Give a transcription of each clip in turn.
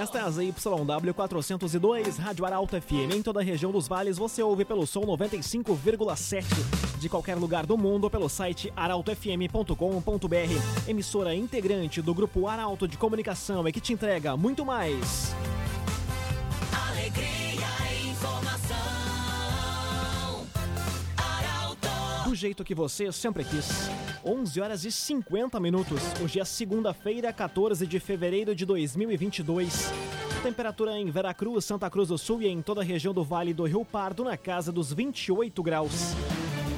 Esta é a ZYW 402, Rádio Arauto FM. Em toda a região dos vales, você ouve pelo som 95,7. De qualquer lugar do mundo, pelo site arautofm.com.br. Emissora integrante do Grupo Arauto de Comunicação e que te entrega muito mais. Alegria e informação. Arauto. Do jeito que você sempre quis. 11 horas e 50 minutos. Hoje é segunda-feira, 14 de fevereiro de 2022. Temperatura em Veracruz, Santa Cruz do Sul e em toda a região do Vale do Rio Pardo na casa dos 28 graus.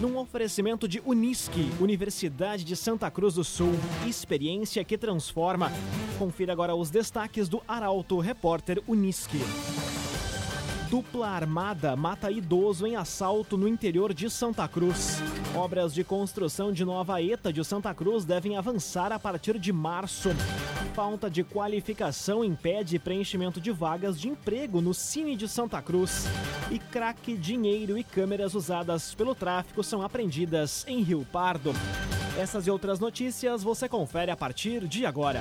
Num oferecimento de Unisque, Universidade de Santa Cruz do Sul, experiência que transforma. Confira agora os destaques do Arauto Repórter Unisque. Dupla armada mata idoso em assalto no interior de Santa Cruz. Obras de construção de nova ETA de Santa Cruz devem avançar a partir de março. Falta de qualificação impede preenchimento de vagas de emprego no Cine de Santa Cruz. E craque, dinheiro e câmeras usadas pelo tráfico são apreendidas em Rio Pardo. Essas e outras notícias você confere a partir de agora.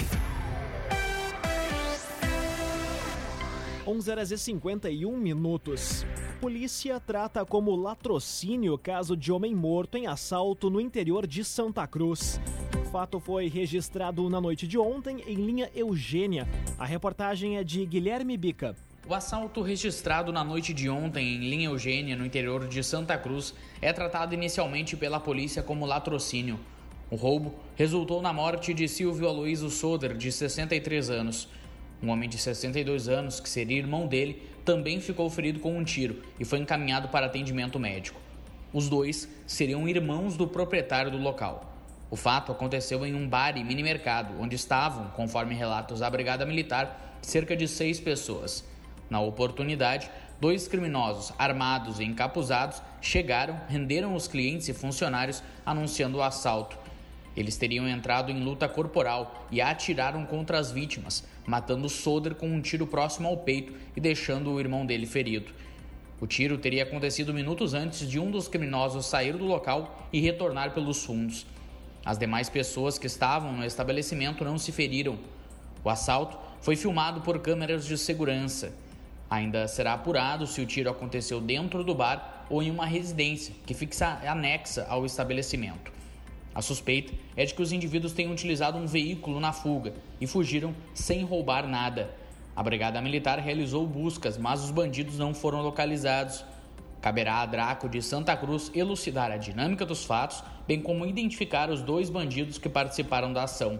11 horas e 51 minutos. Polícia trata como latrocínio caso de homem morto em assalto no interior de Santa Cruz. O fato foi registrado na noite de ontem em linha Eugênia. A reportagem é de Guilherme Bica. O assalto registrado na noite de ontem em linha Eugênia, no interior de Santa Cruz, é tratado inicialmente pela polícia como latrocínio. O roubo resultou na morte de Silvio Aloysio Soder, de 63 anos. Um homem de 62 anos, que seria irmão dele, também ficou ferido com um tiro e foi encaminhado para atendimento médico. Os dois seriam irmãos do proprietário do local. O fato aconteceu em um bar e mini-mercado, onde estavam, conforme relatos da Brigada Militar, cerca de seis pessoas. Na oportunidade, dois criminosos armados e encapuzados chegaram, renderam os clientes e funcionários, anunciando o assalto. Eles teriam entrado em luta corporal e atiraram contra as vítimas, matando Soder com um tiro próximo ao peito e deixando o irmão dele ferido. O tiro teria acontecido minutos antes de um dos criminosos sair do local e retornar pelos fundos. As demais pessoas que estavam no estabelecimento não se feriram. O assalto foi filmado por câmeras de segurança. Ainda será apurado se o tiro aconteceu dentro do bar ou em uma residência que fixa anexa ao estabelecimento. A suspeita é de que os indivíduos tenham utilizado um veículo na fuga e fugiram sem roubar nada. A Brigada Militar realizou buscas, mas os bandidos não foram localizados. Caberá a Draco de Santa Cruz elucidar a dinâmica dos fatos, bem como identificar os dois bandidos que participaram da ação.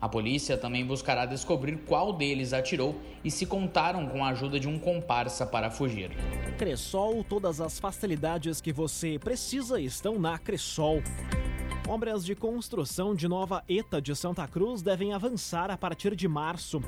A polícia também buscará descobrir qual deles atirou e se contaram com a ajuda de um comparsa para fugir. Cressol, todas as facilidades que você precisa estão na Cressol. Obras de construção de nova ETA de Santa Cruz devem avançar a partir de março.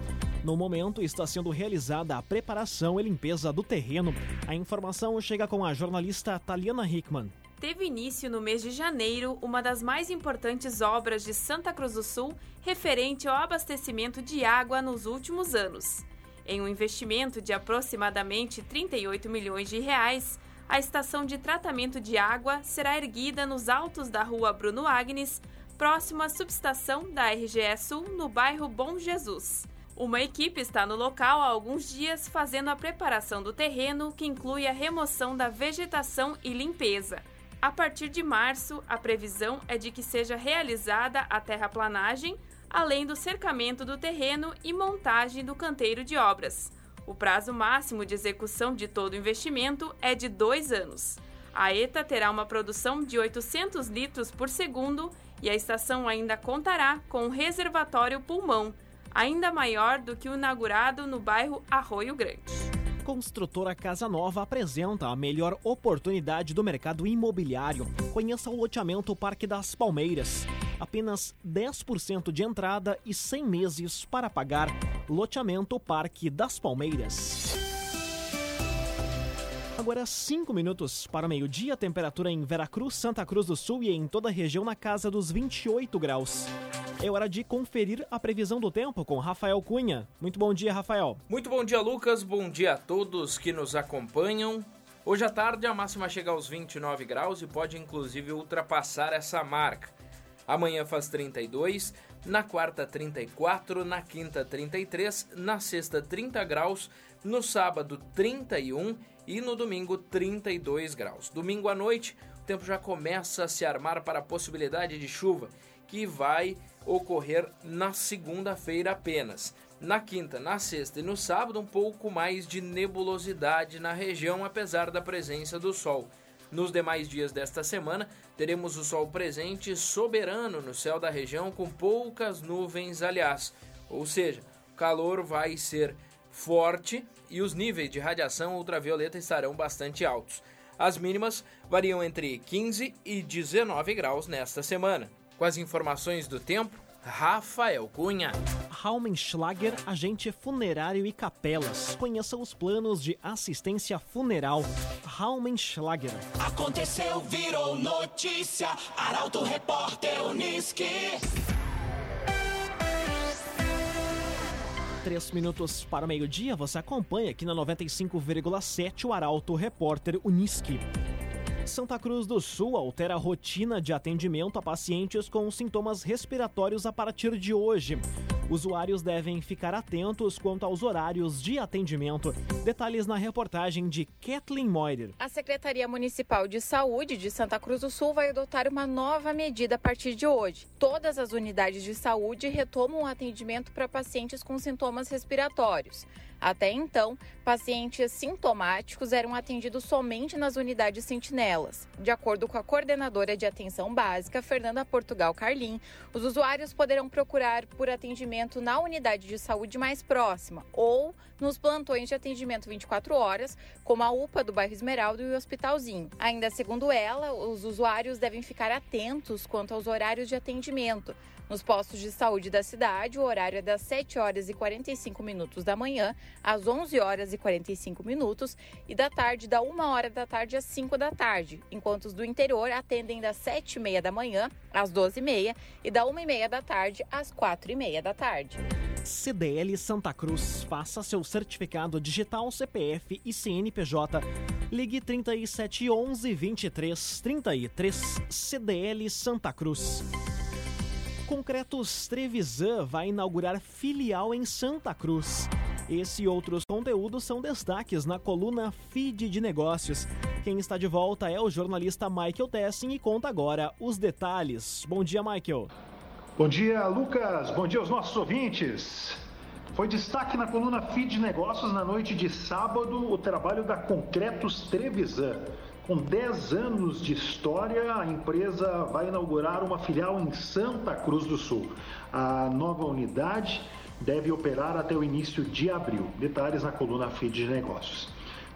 No momento, está sendo realizada a preparação e limpeza do terreno. A informação chega com a jornalista Taliana Hickman. Teve início no mês de janeiro uma das mais importantes obras de Santa Cruz do Sul referente ao abastecimento de água nos últimos anos. Em um investimento de aproximadamente 38 milhões de reais, a estação de tratamento de água será erguida nos altos da rua Bruno Agnes, próximo à subestação da RGE Sul, no bairro Bom Jesus. Uma equipe está no local há alguns dias fazendo a preparação do terreno, que inclui a remoção da vegetação e limpeza. A partir de março, a previsão é de que seja realizada a terraplanagem, além do cercamento do terreno e montagem do canteiro de obras. O prazo máximo de execução de todo o investimento é de dois anos. A ETA terá uma produção de 800 litros por segundo e a estação ainda contará com um reservatório pulmão, ainda maior do que o inaugurado no bairro Arroio Grande. Construtora Casa Nova apresenta a melhor oportunidade do mercado imobiliário. Conheça o loteamento Parque das Palmeiras. Apenas 10% de entrada e 100 meses para pagar. Loteamento Parque das Palmeiras. Agora 5 minutos para meio-dia, temperatura em Veracruz, Santa Cruz do Sul e em toda a região na casa dos 28 graus. É hora de conferir a previsão do tempo com Rafael Cunha. Muito bom dia, Rafael. Muito bom dia, Lucas. Bom dia a todos que nos acompanham. Hoje à tarde a máxima chega aos 29 graus e pode inclusive ultrapassar essa marca. Amanhã faz 32, na quarta 34, na quinta 33, na sexta 30 graus, no sábado 31 e no domingo 32 graus. Domingo à noite, o tempo já começa a se armar para a possibilidade de chuva, que vai ocorrer na segunda-feira apenas. Na quinta, na sexta e no sábado, um pouco mais de nebulosidade na região, apesar da presença do sol. Nos demais dias desta semana, teremos o sol presente soberano no céu da região, com poucas nuvens, aliás. Ou seja, o calor vai ser forte e os níveis de radiação ultravioleta estarão bastante altos. As mínimas variam entre 15 e 19 graus nesta semana. Com as informações do tempo, Rafael Cunha. Raumenschlager, agente funerário e capelas. Conheça os planos de assistência funeral. Raumenschlager. Aconteceu, virou notícia. Arauto Repórter Uniski. Três minutos para o meio-dia, você acompanha aqui na 95,7 o Arauto Repórter Uniski. Santa Cruz do Sul altera a rotina de atendimento a pacientes com sintomas respiratórios a partir de hoje. Usuários devem ficar atentos quanto aos horários de atendimento. Detalhes na reportagem de Kathleen Moider. A Secretaria Municipal de Saúde de Santa Cruz do Sul vai adotar uma nova medida a partir de hoje. Todas as unidades de saúde retomam o atendimento para pacientes com sintomas respiratórios. Até então, pacientes sintomáticos eram atendidos somente nas unidades sentinelas. De acordo com a coordenadora de atenção básica, Fernanda Portugal Carlim, os usuários poderão procurar por atendimento na unidade de saúde mais próxima ou nos plantões de atendimento 24 horas, como a UPA do bairro Esmeralda e o Hospitalzinho. Ainda segundo ela, os usuários devem ficar atentos quanto aos horários de atendimento. Nos postos de saúde da cidade, o horário é das 7 horas e 45 minutos da manhã às 11 horas e 45 minutos e da tarde da 1 hora da tarde às 5 da tarde, enquanto os do interior atendem das 7 e meia da manhã às 12 e meia e da 1 e meia da tarde às 4 e meia da tarde. CDL Santa Cruz. Faça seu certificado digital CPF e CNPJ. Ligue 3711 23 33 CDL Santa Cruz. Concretos Trevisan vai inaugurar filial em Santa Cruz. Esse e outros conteúdos são destaques na coluna Feed de Negócios. Quem está de volta é o jornalista Michael Tessin e conta agora os detalhes. Bom dia, Michael. Bom dia, Lucas. Bom dia aos nossos ouvintes. Foi destaque na coluna Feed de Negócios na noite de sábado o trabalho da Concretos Trevisan. Com 10 anos de história, a empresa vai inaugurar uma filial em Santa Cruz do Sul. A nova unidade deve operar até o início de abril. Detalhes na coluna Feed de Negócios.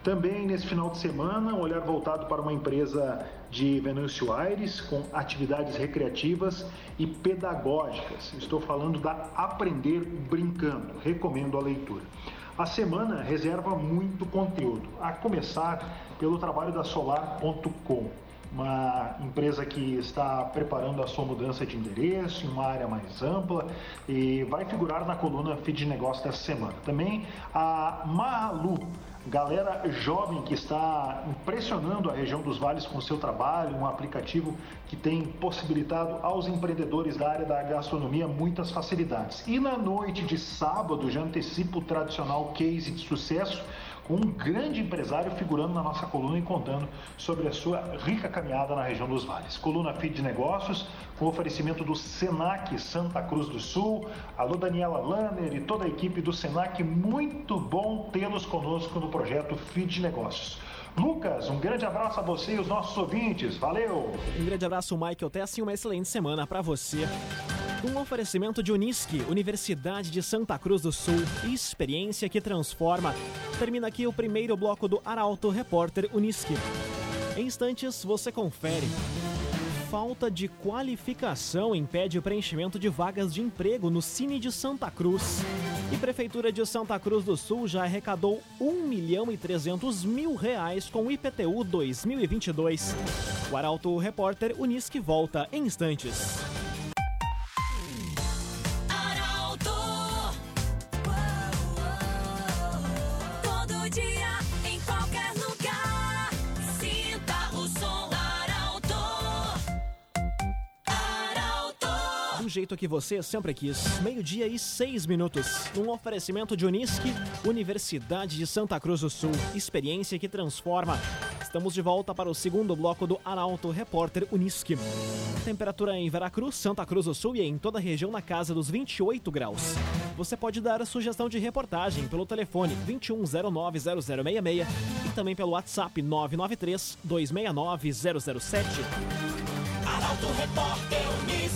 Também nesse final de semana, um olhar voltado para uma empresa de Venâncio Aires com atividades recreativas e pedagógicas. Estou falando da Aprender Brincando. Recomendo a leitura. A semana reserva muito conteúdo, a começar pelo trabalho da Solar.com, uma empresa que está preparando a sua mudança de endereço em uma área mais ampla e vai figurar na coluna Feed de Negócio dessa semana. Também a Malu, galera jovem que está impressionando a região dos vales com seu trabalho, um aplicativo que tem possibilitado aos empreendedores da área da gastronomia muitas facilidades. E na noite de sábado, já antecipo o tradicional case de sucesso com um grande empresário figurando na nossa coluna e contando sobre a sua rica caminhada na região dos vales. Coluna Feed de Negócios, com oferecimento do Senac Santa Cruz do Sul. Alô, Daniela Lanner e toda a equipe do Senac, muito bom tê-los conosco no projeto Feed de Negócios. Lucas, um grande abraço a você e os nossos ouvintes. Valeu! Um grande abraço, Michael Tess, e uma excelente semana para você. Um oferecimento de Unisque, Universidade de Santa Cruz do Sul, experiência que transforma. Termina aqui o primeiro bloco do Arauto Repórter Unisque. Em instantes, você confere. Falta de qualificação impede o preenchimento de vagas de emprego no Cine de Santa Cruz. E Prefeitura de Santa Cruz do Sul já arrecadou 1 milhão e 300 mil reais com o IPTU 2022. O Arauto Repórter Unisque volta em instantes. Jeito que você sempre quis. Meio-dia e seis minutos. Um oferecimento de Unisque, Universidade de Santa Cruz do Sul. Experiência que transforma. Estamos de volta para o segundo bloco do Arauto Repórter Unisque. Temperatura em Veracruz, Santa Cruz do Sul e em toda a região na casa dos 28 graus. Você pode dar sugestão de reportagem pelo telefone 21090066 e também pelo WhatsApp 993 269 007. Arauto Repórter Unisque.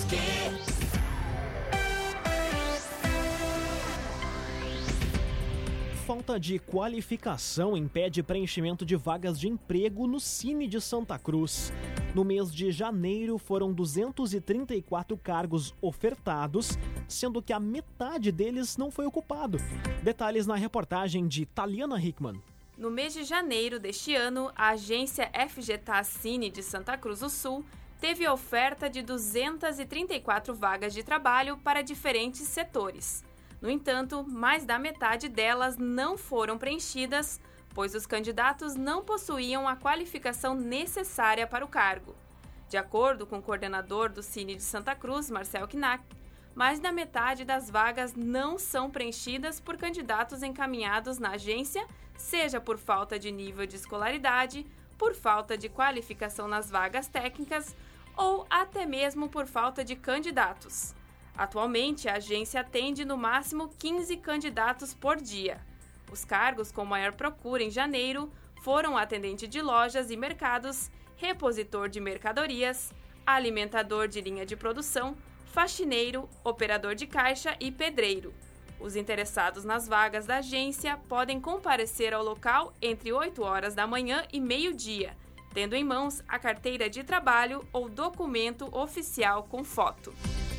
Falta de qualificação impede preenchimento de vagas de emprego no Cine de Santa Cruz. No mês de janeiro foram 234 cargos ofertados, sendo que a metade deles não foi ocupado. Detalhes na reportagem de Taliana Hickman. No mês de janeiro deste ano, a agência FGTA Cine de Santa Cruz do Sul teve oferta de 234 vagas de trabalho para diferentes setores. No entanto, mais da metade delas não foram preenchidas, pois os candidatos não possuíam a qualificação necessária para o cargo. De acordo com o coordenador do Cine de Santa Cruz, Marcel Knack, mais da metade das vagas não são preenchidas por candidatos encaminhados na agência, seja por falta de nível de escolaridade, por falta de qualificação nas vagas técnicas ou até mesmo por falta de candidatos. Atualmente, a agência atende no máximo 15 candidatos por dia. Os cargos com maior procura em janeiro foram atendente de lojas e mercados, repositor de mercadorias, alimentador de linha de produção, faxineiro, operador de caixa e pedreiro. Os interessados nas vagas da agência podem comparecer ao local entre 8 horas da manhã e meio-dia, tendo em mãos a carteira de trabalho ou documento oficial com foto.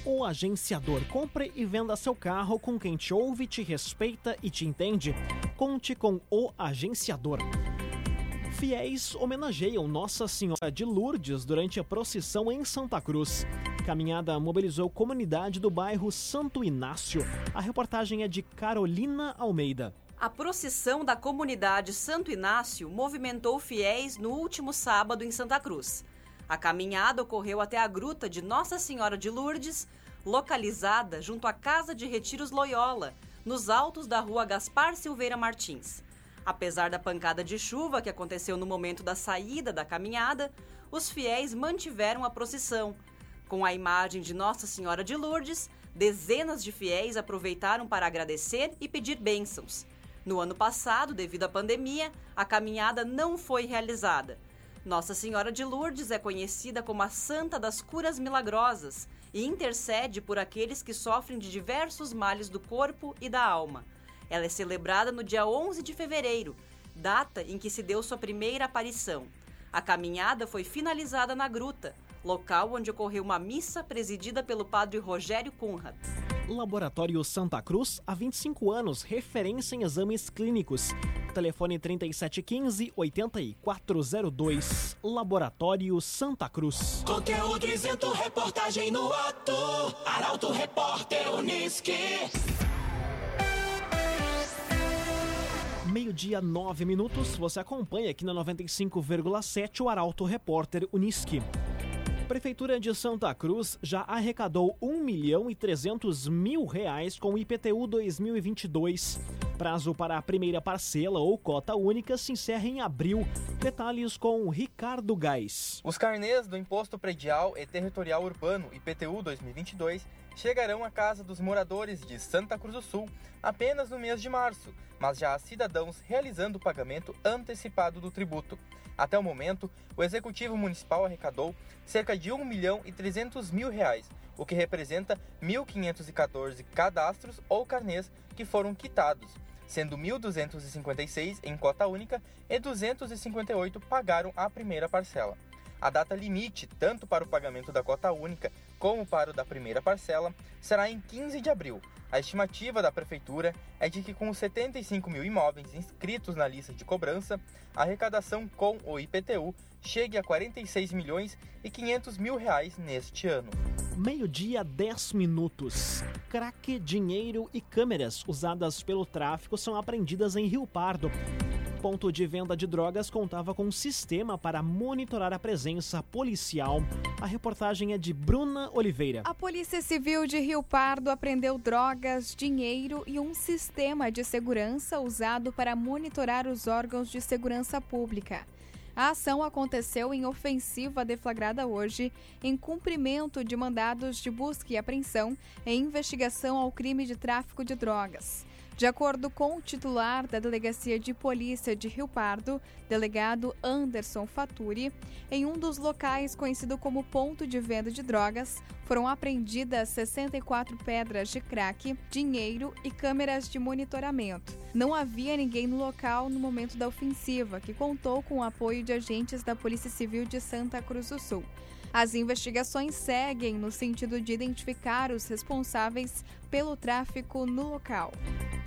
O agenciador compre e venda seu carro com quem te ouve, te respeita e te entende. Conte com o agenciador. Fiéis homenageiam Nossa Senhora de Lourdes durante a procissão em Santa Cruz. Caminhada mobilizou comunidade do bairro Santo Inácio. A reportagem é de Carolina Almeida. A procissão da comunidade Santo Inácio movimentou fiéis no último sábado em Santa Cruz. A caminhada ocorreu até a gruta de Nossa Senhora de Lourdes, localizada junto à Casa de Retiros Loyola, nos altos da rua Gaspar Silveira Martins. Apesar da pancada de chuva que aconteceu no momento da saída da caminhada, os fiéis mantiveram a procissão. Com a imagem de Nossa Senhora de Lourdes, dezenas de fiéis aproveitaram para agradecer e pedir bênçãos. No ano passado, devido à pandemia, a caminhada não foi realizada. Nossa Senhora de Lourdes é conhecida como a Santa das Curas Milagrosas e intercede por aqueles que sofrem de diversos males do corpo e da alma. Ela é celebrada no dia 11 de fevereiro, data em que se deu sua primeira aparição. A caminhada foi finalizada na gruta, local onde ocorreu uma missa presidida pelo padre Rogério Kunrat. Laboratório Santa Cruz, há 25 anos, referência em exames clínicos. Telefone 3715-8402. Laboratório Santa Cruz. Conteúdo isento, reportagem no ato. Arauto Repórter Unisque. Meio-dia, nove minutos. Você acompanha aqui na 95,7 o Arauto Repórter Unisque. Prefeitura de Santa Cruz já arrecadou 1 milhão e 300 mil reais com o IPTU 2022. Prazo para a primeira parcela ou cota única se encerra em abril. Detalhes com Ricardo Gás. Os carnês do Imposto Predial e Territorial Urbano IPTU 2022 chegarão à casa dos moradores de Santa Cruz do Sul apenas no mês de março, mas já há cidadãos realizando o pagamento antecipado do tributo. Até o momento, o Executivo Municipal arrecadou cerca de 1 milhão e 300 mil reais, o que representa 1.514 cadastros ou carnês que foram quitados, sendo 1.256 em cota única e 258 pagaram a primeira parcela. A data limite, tanto para o pagamento da cota única como para o da primeira parcela, será em 15 de abril. A estimativa da Prefeitura é de que, com os 75 mil imóveis inscritos na lista de cobrança, a arrecadação com o IPTU chegue a 46 milhões e 500 mil reais neste ano. Meio-dia, 10 minutos. Craque, dinheiro e câmeras usadas pelo tráfico são apreendidas em Rio Pardo ponto de venda de drogas contava com um sistema para monitorar a presença policial. A reportagem é de Bruna Oliveira. A Polícia Civil de Rio Pardo apreendeu drogas, dinheiro e um sistema de segurança usado para monitorar os órgãos de segurança pública. A ação aconteceu em ofensiva deflagrada hoje, em cumprimento de mandados de busca e apreensão em investigação ao crime de tráfico de drogas. De acordo com o titular da Delegacia de Polícia de Rio Pardo, delegado Anderson Faturi, em um dos locais conhecido como ponto de venda de drogas, foram apreendidas 64 pedras de crack, dinheiro e câmeras de monitoramento. Não havia ninguém no local no momento da ofensiva, que contou com o apoio de agentes da Polícia Civil de Santa Cruz do Sul. As investigações seguem no sentido de identificar os responsáveis pelo tráfico no local.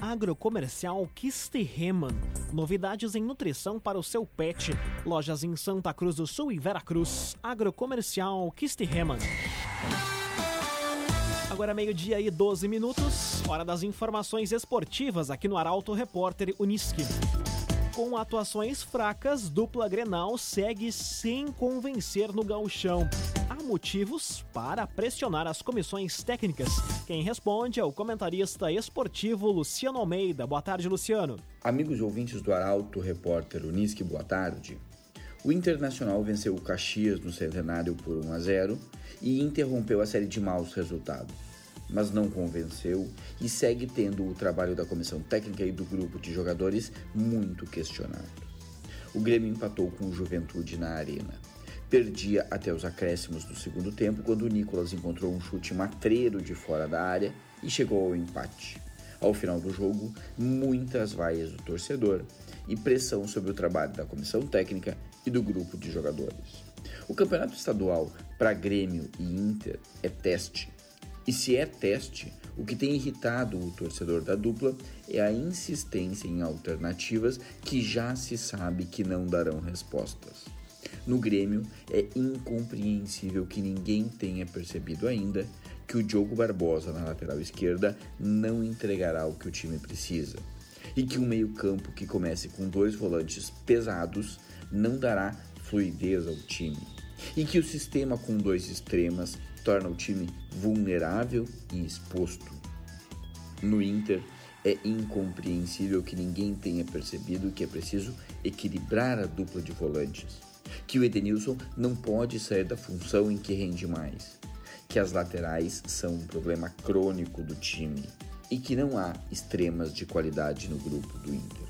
Agrocomercial Kistiheman. Novidades em nutrição para o seu pet. Lojas em Santa Cruz do Sul e Veracruz. Agrocomercial Kistiheman. Agora meio-dia e 12 minutos. Hora das informações esportivas aqui no Arauto Repórter Uniski. Com atuações fracas, dupla Grenal segue sem convencer no gauchão. Motivos para pressionar as comissões técnicas. Quem responde é o comentarista esportivo Luciano Almeida. Boa tarde, Luciano. Amigos ouvintes do Arauto Repórter Uniski, boa tarde. O Internacional venceu o Caxias no Centenário por 1 a 0 e interrompeu a série de maus resultados mas não convenceu e segue tendo o trabalho da comissão técnica e do grupo de jogadores muito questionado. O Grêmio empatou com o Juventude na Arena. Perdia até os acréscimos do segundo tempo, quando o Nicolas encontrou um chute matreiro de fora da área e chegou ao empate. Ao final do jogo, muitas vaias do torcedor e pressão sobre o trabalho da comissão técnica e do grupo de jogadores. O campeonato estadual para Grêmio e Inter é teste e se é teste, o que tem irritado o torcedor da dupla é a insistência em alternativas que já se sabe que não darão respostas. No Grêmio, é incompreensível que ninguém tenha percebido ainda que o Diogo Barbosa na lateral esquerda não entregará o que o time precisa. E que um meio-campo que comece com dois volantes pesados não dará fluidez ao time. E que o sistema com dois extremas torna o time vulnerável e exposto. No Inter, é incompreensível que ninguém tenha percebido que é preciso equilibrar a dupla de volantes, que o Edenilson não pode sair da função em que rende mais, que as laterais são um problema crônico do time e que não há extremas de qualidade no grupo do Inter.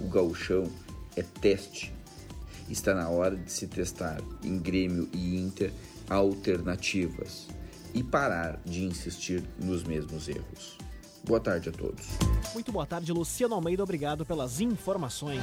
O gauchão é teste. Está na hora de se testar em Grêmio e Inter alternativas e parar de insistir nos mesmos erros. Boa tarde a todos. Muito boa tarde, Luciano Almeida. Obrigado pelas informações.